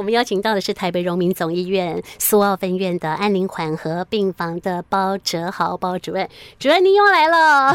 我们邀请到的是台北荣民总医院苏澳分院的安宁缓和病房的包哲豪包主任，主任您又来了。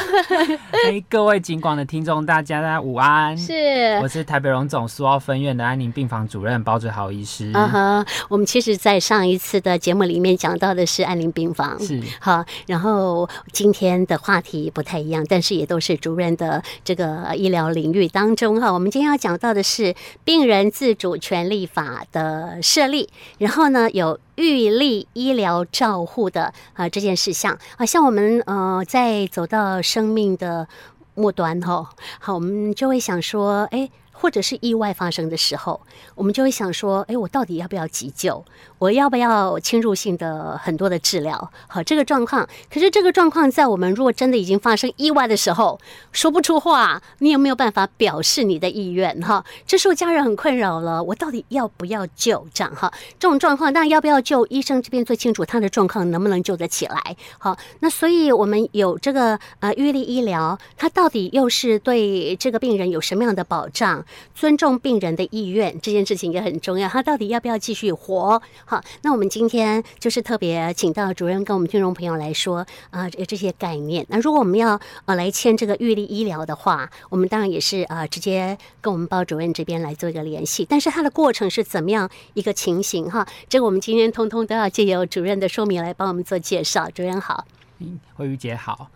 嘿，各位警广的听众，大家大家午安。是，我是台北荣总苏澳分院的安宁病房主任包哲豪医师。啊哈，我们其实，在上一次的节目里面讲到的是安宁病房，是好，然后今天的话题不太一样，但是也都是主任的这个医疗领域当中哈。我们今天要讲到的是病人自主权利法的设立，然后呢，有预立医疗照护的啊这件事项啊，像我们呃在走到生命的末端哈，好，我们就会想说，哎。或者是意外发生的时候，我们就会想说：哎，我到底要不要急救？我要不要侵入性的很多的治疗？好，这个状况。可是这个状况在我们如果真的已经发生意外的时候，说不出话，你有没有办法表示你的意愿？哈，这时候家人很困扰了。我到底要不要救？这样哈，这种状况，那要不要救？医生这边最清楚他的状况能不能救得起来。好，那所以我们有这个呃预立医疗，它到底又是对这个病人有什么样的保障？尊重病人的意愿这件事情也很重要。他到底要不要继续活？好，那我们今天就是特别请到主任跟我们听众朋友来说啊、这些概念。那如果我们要呃来签这个预立医疗的话，我们当然也是啊、直接跟我们包主任这边来做一个联系。但是它的过程是怎么样一个情形？哈，这个我们今天通通都要借由主任的说明来帮我们做介绍。主任好，嗯，惠玉姐好，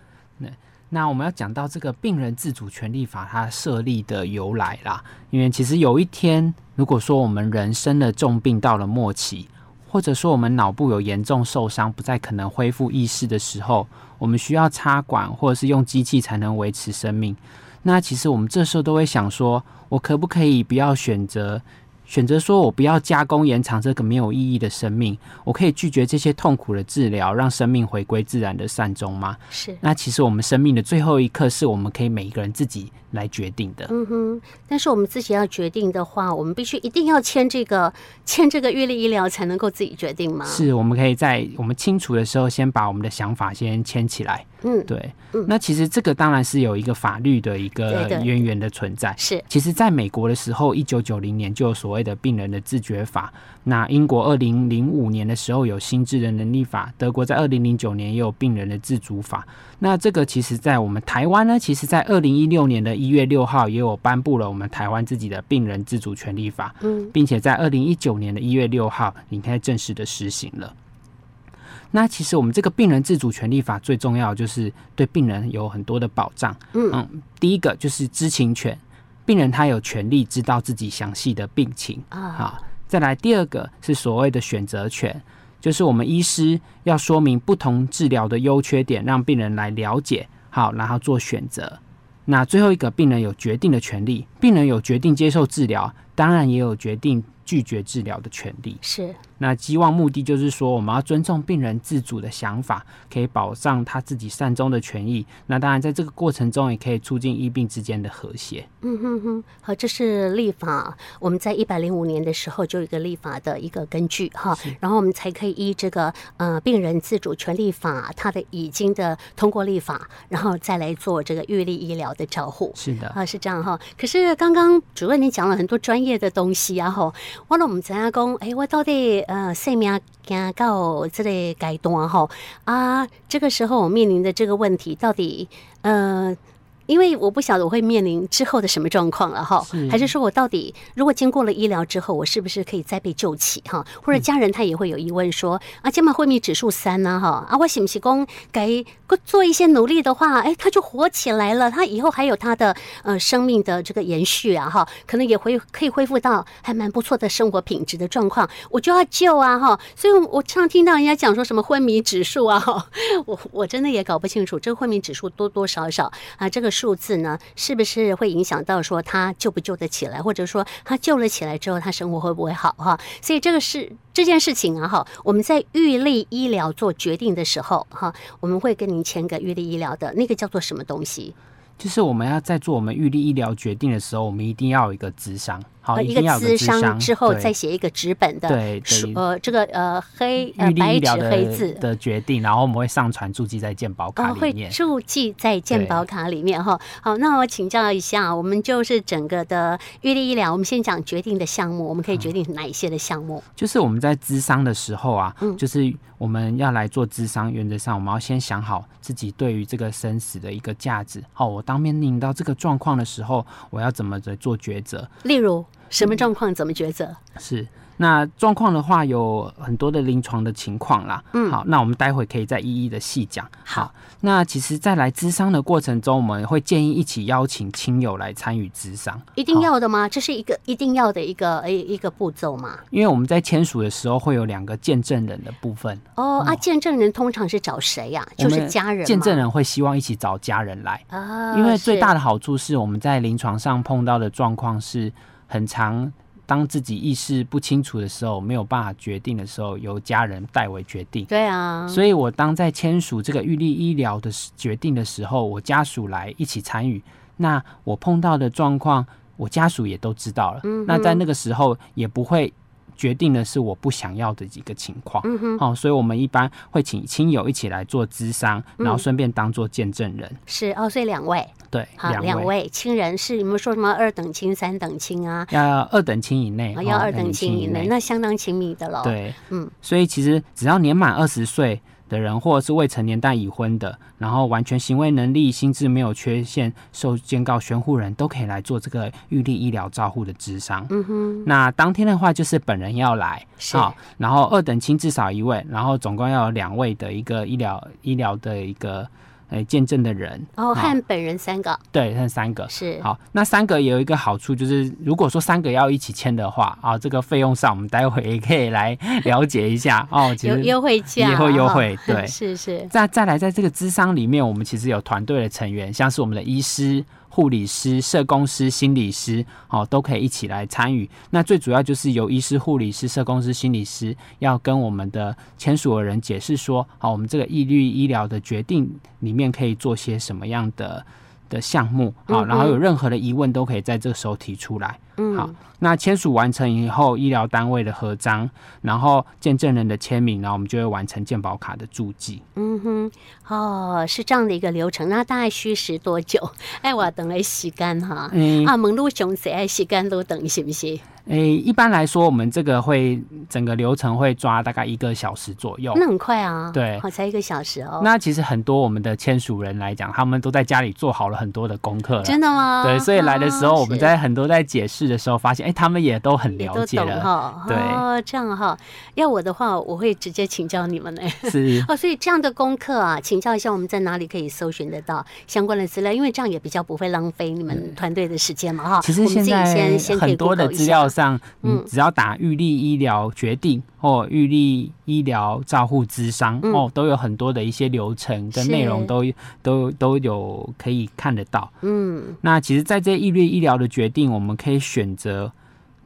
那。我们要讲到这个病人自主权利法它设立的由来啦，因为其实有一天，如果说我们人生了重病到了末期，或者说我们脑部有严重受伤，不再可能恢复意识的时候，我们需要插管或者是用机器才能维持生命。那其实我们这时候都会想说，我可不可以不要选择？选择说，我不要加工延长这个没有意义的生命，我可以拒绝这些痛苦的治疗，让生命回归自然的善终吗？是。那其实我们生命的最后一刻，是我们可以每一个人自己来决定的。嗯哼。但是我们自己要决定的话，我们必须一定要签这个签这个预立医疗，才能够自己决定吗？是，我们可以在我们清楚的时候，先把我们的想法先签起来。嗯，对。那其实这个当然是有一个法律的一个渊源的存在。是，其实在美国的时候，一九九零年就有所谓的病人的自觉法。那英国二零零五年的时候有心智的能力法，德国在二零零九年也有病人的自主法。那这个其实，在我们台湾呢，其实在二零一六年的一月六号也有颁布了我们台湾自己的病人自主权利法。嗯，并且在二零一九年的一月六号，应该正式的实行了。那其实我们这个病人自主权利法最重要就是对病人有很多的保障。嗯，嗯，第一个就是知情权，病人他有权利知道自己详细的病情啊。好，再来第二个是所谓的选择权，就是我们医师要说明不同治疗的优缺点，让病人来了解，好，然后做选择。那最后一个，病人有决定的权利，病人有决定接受治疗，当然也有决定拒绝治疗的权利。是。那希望目的就是说，我们要尊重病人自主的想法，可以保障他自己善终的权益。那当然，在这个过程中，也可以促进医病之间的和谐。嗯哼哼，好，这是立法。我们在一百零五年的时候就有一个立法的一个根据哈，然后我们才可以依这个呃病人自主权利法它的已经的通过立法，然后再来做这个预立医疗的照护。是的，啊，是这样哈。可是刚刚主任你讲了很多专业的东西啊哈，忘了我们怎样讲？哎，我到底？呃，生命行到这个阶段吼啊，这个时候我面临的这个问题到底呃。因为我不晓得我会面临之后的什么状况了哈，还是说我到底如果经过了医疗之后，我是不是可以再被救起哈？或者家人他也会有疑问说啊，今嘛昏迷指数三呢哈啊，我是不是讲该做一些努力的话，哎，他就活起来了，他以后还有他的呃生命的这个延续啊哈，可能也会可以恢复到还蛮不错的生活品质的状况，我就要救啊哈。所以我常听到人家讲说什么昏迷指数啊哈，我我真的也搞不清楚这个昏迷指数多多少少啊这个。数字呢，是不是会影响到说他救不救得起来，或者说他救了起来之后，他生活会不会好哈？所以这个是这件事情啊哈，我们在预立医疗做决定的时候哈，我们会跟您签个预立医疗的那个叫做什么东西？就是我们要在做我们预立医疗决定的时候，我们一定要有一个智商。好，一个咨商之后再写一个纸本的，对，呃，这个呃黑呃白纸黑字的决定，然后我们会上传注记在健保卡里面，会注记在健保卡里面哈。好，那我请教一下，我们就是整个的预立医疗，我们先讲决定的项目，我们可以决定哪一些的项目？就是我们在咨商的时候啊，嗯就是我们要来做咨商，原则上我们要先想好自己对于这个生死的一个价值。好，我当面临到这个状况的时候，我要怎么的做抉择？例如什么状况怎么抉择？嗯、是。那状况的话，有很多的临床的情况啦。嗯，好，那我们待会可以再一一的细讲。好，那其实，在来咨商的过程中，我们会建议一起邀请亲友来参与咨商。一定要的吗？这是一个一定要的一个一一个步骤吗？因为我们在签署的时候会有两个见证人的部分。哦，啊，见证人通常是找谁呀？就是家人。见证人会希望一起找家人来啊，因为最大的好处是我们在临床上碰到的状况是很常。当自己意识不清楚的时候，没有办法决定的时候，由家人代为决定。对啊，所以我当在签署这个预立医疗的决定的时候，我家属来一起参与。那我碰到的状况，我家属也都知道了。嗯，那在那个时候也不会。决定的是我不想要的几个情况，嗯哼，好，所以我们一般会请亲友一起来做咨商，然后顺便当做见证人。是哦，所以两位，对，好，两位。亲人是你们说什么二等亲、三等亲啊？要二等亲以内，要二等亲以内，那相当亲密的了。对，嗯，所以其实只要年满二十岁的人，或者是未成年但已婚的，然后完全行为能力、心智没有缺陷、受监告宣护人都可以来做这个预立医疗照护的智商。嗯哼，那当天的话就是本人要来，好，然后二等亲至少一位，然后总共要有两位的一个医疗医疗的一个。哎，见证的人哦，和本人三个，对，和三个是好。那三个有一个好处，就是如果说三个要一起签的话啊，这个费用上我们待会也可以来了解一下 哦。其实有优惠价，也会优惠，对，是是。再再来，在这个智商里面，我们其实有团队的成员，像是我们的医师。护理师、社工师、心理师，哦，都可以一起来参与。那最主要就是由医师、护理师、社工师、心理师要跟我们的签署的人解释说，好，我们这个义律医疗的决定里面可以做些什么样的的项目，好，然后有任何的疑问都可以在这个时候提出来。嗯，好，那签署完成以后，医疗单位的合章，然后见证人的签名，然后我们就会完成健保卡的注记。嗯哼，哦，是这样的一个流程。那大概需时多久？哎，我等来时间哈。嗯啊，门路详细，时间都等是不是？诶，一般来说，我们这个会整个流程会抓大概一个小时左右。那很快啊。对，好，才一个小时哦。那其实很多我们的签署人来讲，他们都在家里做好了很多的功课了。真的吗？对，所以来的时候，我们在很多在解释的时候，发现，哎，他们也都很了解了。哈，对，这样哈。要我的话，我会直接请教你们呢。是。哦，所以这样的功课啊，请教一下，我们在哪里可以搜寻得到相关的资料？因为这样也比较不会浪费你们团队的时间嘛，哈。其实现在很多的资料上，你。只要打预立医疗决定或预立医疗照护咨商哦，都有很多的一些流程跟内容都都都有可以看得到。嗯，那其实，在这预立医疗的决定，我们可以选择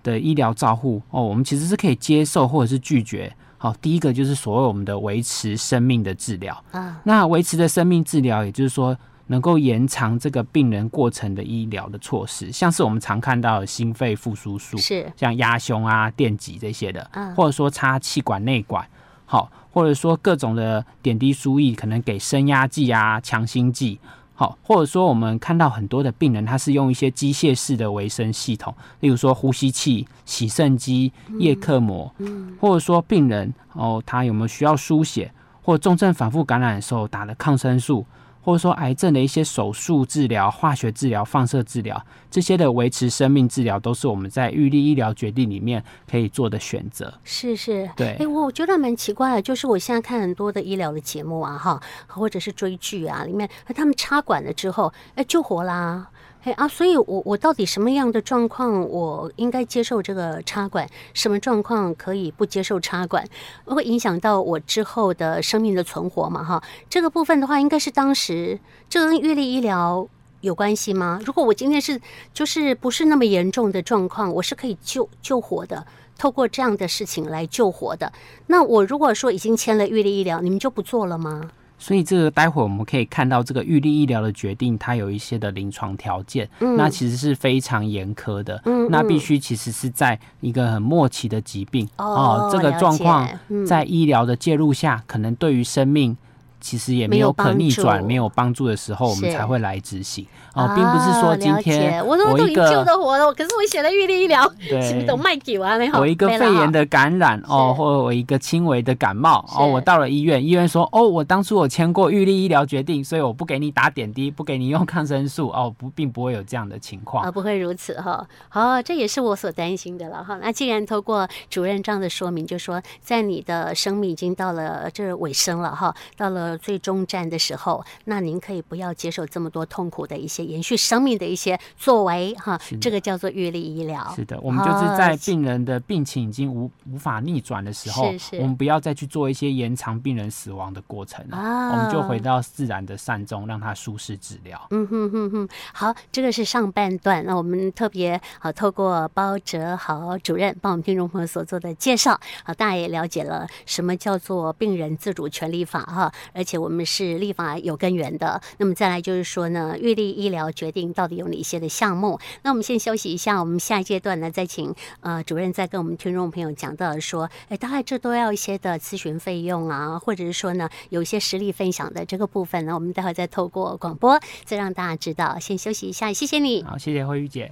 的医疗照护哦，我们其实是可以接受或者是拒绝。好，第一个就是所谓我们的维持生命的治疗啊，那维持的生命治疗，也就是说。能够延长这个病人过程的医疗的措施，像是我们常看到的心肺复苏术，是。像压胸啊、电击这些的，嗯，或者说插气管内管，好，或者说各种的点滴输液，可能给升压剂啊、强心剂，好，或者说我们看到很多的病人，他是用一些机械式的维生系统，例如说呼吸器、洗肾机、叶克膜，嗯，或者说病人哦，他有没有需要输血，或重症反复感染的时候打的抗生素。或者说癌症的一些手术治疗、化学治疗、放射治疗，这些的维持生命治疗，都是我们在预立医疗决定里面可以做的选择。是是，对。哎、欸，我觉得蛮奇怪的，就是我现在看很多的医疗的节目啊，哈，或者是追剧啊，里面他们插管了之后，哎、欸，救活啦。嘿啊，所以我我到底什么样的状况我应该接受这个插管？什么状况可以不接受插管？会影响到我之后的生命的存活嘛？哈，这个部分的话，应该是当时这跟预立医疗有关系吗？如果我今天是就是不是那么严重的状况，我是可以救救活的，透过这样的事情来救活的。那我如果说已经签了预立医疗，你们就不做了吗？所以这个待会我们可以看到，这个预立医疗的决定，它有一些的临床条件，嗯、那其实是非常严苛的。嗯，那必须其实是在一个很末期的疾病哦，哦，这个状况在医疗的介入下，嗯、可能对于生命。其实也没有可逆转、没有帮助的时候，我们才会来执行。哦，并不是说今天我都已经救得活了，可是我写了预立医疗，什么都卖给我没好。我一个肺炎的感染哦，或者我一个轻微的感冒哦，我到了医院，医院说哦，我当初我签过预立医疗决定，所以我不给你打点滴，不给你用抗生素。哦，不，并不会有这样的情况。啊，不会如此哈。好，这也是我所担心的了哈。那既然透过主任这样的说明，就说在你的生命已经到了这尾声了哈，到了最终站。的时候，那您可以不要接受这么多痛苦的一些延续生命的一些作为哈，这个叫做预立医疗。是的，我们就是在病人的病情已经无无法逆转的时候，是是我们不要再去做一些延长病人死亡的过程啊，我们就回到自然的善终，让他舒适治疗。嗯哼哼哼，好，这个是上半段，那我们特别好透过包哲豪主任帮我们听众朋友所做的介绍，好，大家也了解了什么叫做病人自主权利法哈，而而且我们是。立法有根源的，那么再来就是说呢，预立医疗决定到底有哪一些的项目？那我们先休息一下，我们下一阶段呢再请呃主任再跟我们听众朋友讲到说，哎，大概这都要一些的咨询费用啊，或者是说呢有一些实例分享的这个部分呢，我们待会再透过广播再让大家知道。先休息一下，谢谢你。好，谢谢惠玉姐。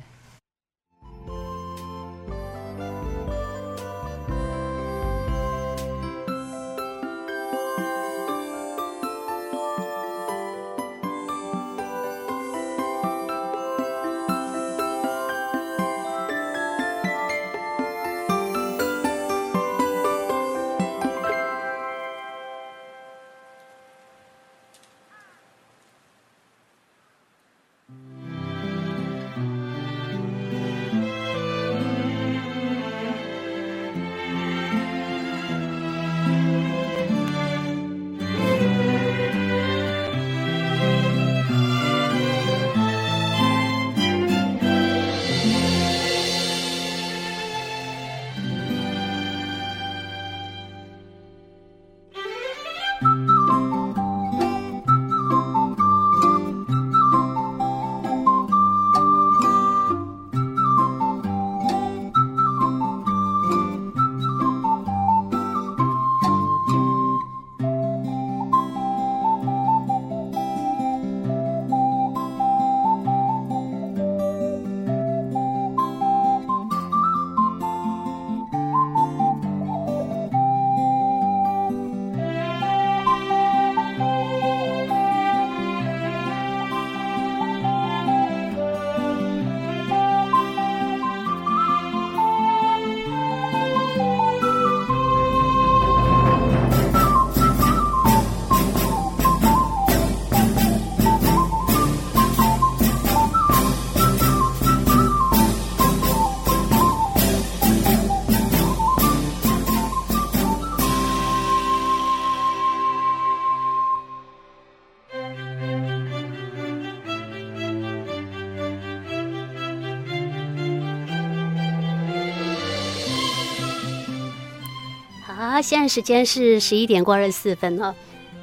现在时间是十一点过二十四分哦。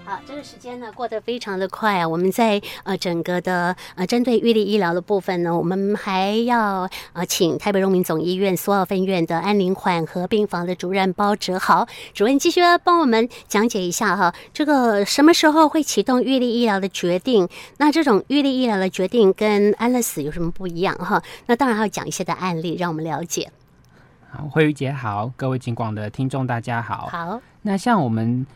好，这个时间呢过得非常的快啊。我们在呃整个的呃针对预立医疗的部分呢，我们还要呃请台北荣民总医院苏澳分院的安宁缓和病房的主任包哲豪主任继续帮我们讲解一下哈，这个什么时候会启动预立医疗的决定？那这种预立医疗的决定跟安乐死有什么不一样哈？那当然还要讲一些的案例，让我们了解。好，慧玉姐好，各位警广的听众大家好。好，那像我们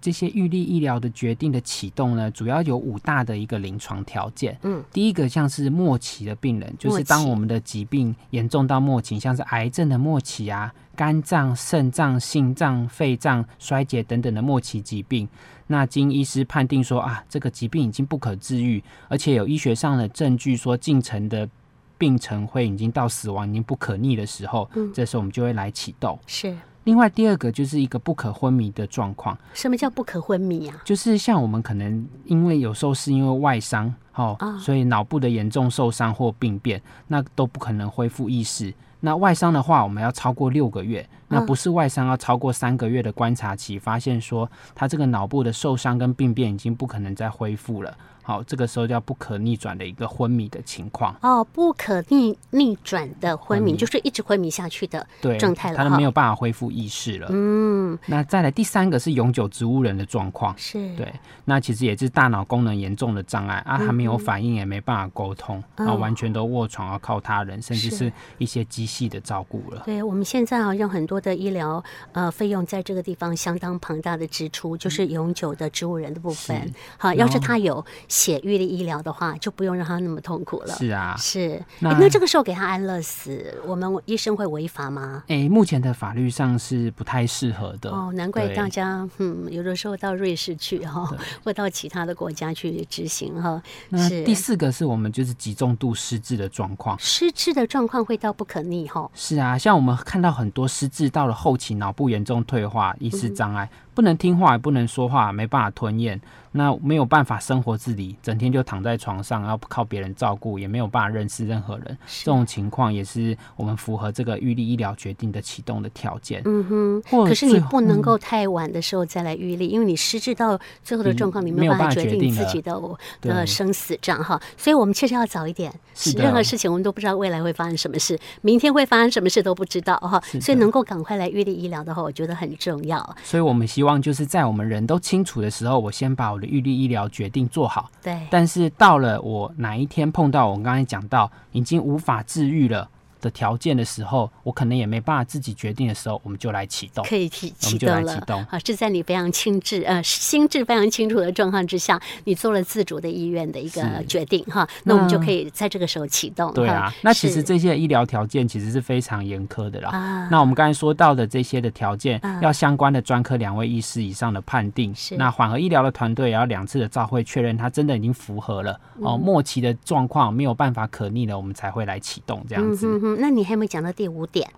这些预立医疗的决定的启动呢，主要有五大的一个临床条件。嗯，第一个像是末期的病人，就是当我们的疾病严重到末期，像是癌症的末期啊，肝脏、肾脏、心脏、肺脏衰竭等等的末期疾病，那经医师判定说啊，这个疾病已经不可治愈，而且有医学上的证据说进程的。病程会已经到死亡，已经不可逆的时候，嗯，这时候我们就会来启动。是。另外第二个就是一个不可昏迷的状况。什么叫不可昏迷啊？就是像我们可能因为有时候是因为外伤，哦，哦，所以脑部的严重受伤或病变，那都不可能恢复意识。那外伤的话，我们要超过六个月。那不是外伤，要超过三个月的观察期，发现说他这个脑部的受伤跟病变已经不可能再恢复了。好，这个时候叫不可逆转的一个昏迷的情况。哦，不可逆逆转的昏迷，就是一直昏迷下去的状态了。他都没有办法恢复意识了。嗯，那再来第三个是永久植物人的状况。是，对，那其实也是大脑功能严重的障碍啊，还没有反应，也没办法沟通，然后完全都卧床要靠他人，甚至是一些机器的照顾了。对，我们现在好像很多的医疗呃费用在这个地方相当庞大的支出，就是永久的植物人的部分。好，要是他有。写预立医疗的话，就不用让他那么痛苦了。是啊，是。那、欸、那这个时候给他安乐死，我们医生会违法吗？哎、欸，目前的法律上是不太适合的。哦，难怪大家嗯，有的时候到瑞士去哈，或到其他的国家去执行哈。是。第四个是我们就是极重度失智的状况，失智的状况会到不可逆哈。是啊，像我们看到很多失智到了后期，脑部严重退化，意识障碍。嗯不能听话，也不能说话，没办法吞咽，那没有办法生活自理，整天就躺在床上，要靠别人照顾，也没有办法认识任何人。这种情况也是我们符合这个预立医疗决定的启动的条件。嗯哼，可是你不能够太晚的时候再来预立，嗯，因为你失智到最后的状况，你没有办法决定自己的的生死账哈。所以我们确实要早一点。是任何事情我们都不知道未来会发生什么事，明天会发生什么事都不知道哈。所以能够赶快来预立医疗的话，我觉得很重要。所以我们希望。就是在我们人都清楚的时候，我先把我的预立医疗决定做好。对，但是到了我哪一天碰到我刚才讲到已经无法治愈了的条件的时候，我可能也没办法自己决定的时候，我们就来启动，可以启启动了。启动啊，是在你非常清智呃心智非常清楚的状况之下，你做了自主的意愿的一个决定哈。那我们就可以在这个时候启动。对啊，那其实这些医疗条件其实是非常严苛的啦。啊，那我们刚才说到的这些的条件，啊、要相关的专科两位医师以上的判定。是。那缓和医疗的团队也要两次的照会确认，他真的已经符合了、嗯、哦。末期的状况没有办法可逆了，我们才会来启动这样子。嗯那你还没讲到第五点？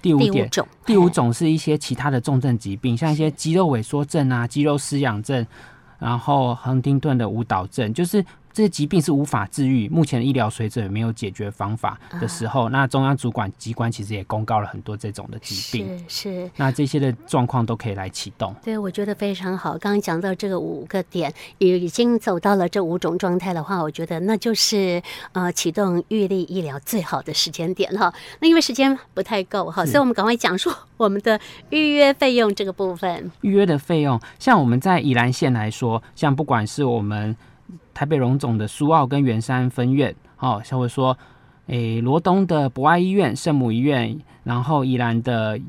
第五点，第五种，第五种是一些其他的重症疾病，像一些肌肉萎缩症啊、肌肉失养症，然后亨丁顿的舞蹈症，就是。这些疾病是无法治愈，目前的医疗水准也没有解决方法的时候，啊，那中央主管机关其实也公告了很多这种的疾病，是是，那这些的状况都可以来启动。对，我觉得非常好。刚刚讲到这个五个点，已经走到了这五种状态的话，我觉得那就是呃启动预立医疗最好的时间点哈。那因为时间不太够哈，所以我们赶快讲述我们的预约费用这个部分。预约的费用，像我们在宜兰县来说，像不管是我们。台北荣总的苏澳跟圆山分院，哦，像会说，诶，罗东的博爱医院、圣母医院，然后宜兰的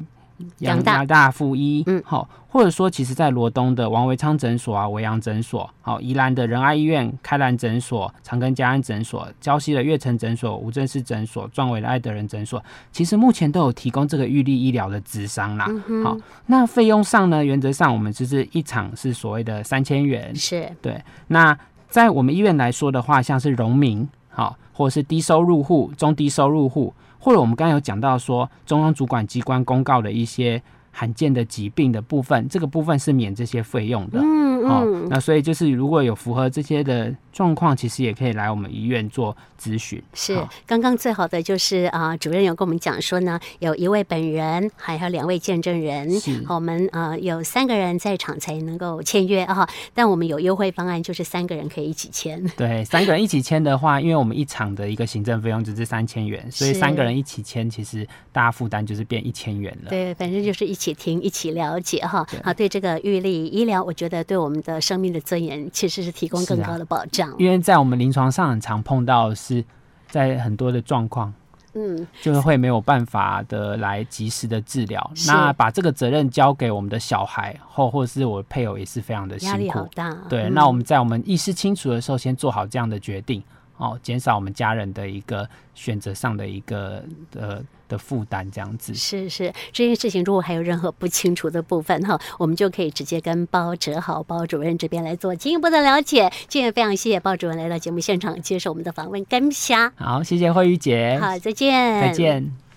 杨大大附医，嗯，好，或者说，其实在罗东的王维昌诊所啊、维阳诊所，好，宜兰的仁爱医院、开兰诊所、长庚家安诊所、礁溪的悦城诊所、吴正式诊所、壮伟的爱德人诊所，其实目前都有提供这个预立医疗的咨商啦。好，那费用上呢，原则上我们就是一场是所谓的三千元，是对，那。在我们医院来说的话，像是农民，好，或者是低收入户、中低收入户，或者我们刚才有讲到说，中央主管机关公告的一些罕见的疾病的部分，这个部分是免这些费用的。嗯。那所以就是如果有符合这些的。状况其实也可以来我们医院做咨询。是，刚刚最好的就是啊、呃，主任有跟我们讲说呢，有一位本人，还有两位见证人，我们啊、呃、有三个人在场才能够签约啊。但我们有优惠方案，就是三个人可以一起签。对，三个人一起签的话，因为我们一场的一个行政费用只是三千元，所以三个人一起签，其实大家负担就是变一千元了。对，反正就是一起听，一起了解哈。好，对这个玉立医疗，我觉得对我们的生命的尊严其实是提供更高的保障。因为在我们临床上很常碰到的是，在很多的状况，嗯，就是会没有办法的来及时的治疗。那把这个责任交给我们的小孩或或者是我的配偶也是非常的辛苦，压力好大。对，嗯，那我们在我们意识清楚的时候，先做好这样的决定哦，减少我们家人的一个选择上的一个呃。的负担这样子是是，这件事情如果还有任何不清楚的部分哈，我们就可以直接跟包哲豪包主任这边来做进一步的了解。今天非常谢谢包主任来到节目现场接受我们的访问，感谢。好，谢谢慧玉姐。好，再见。再见。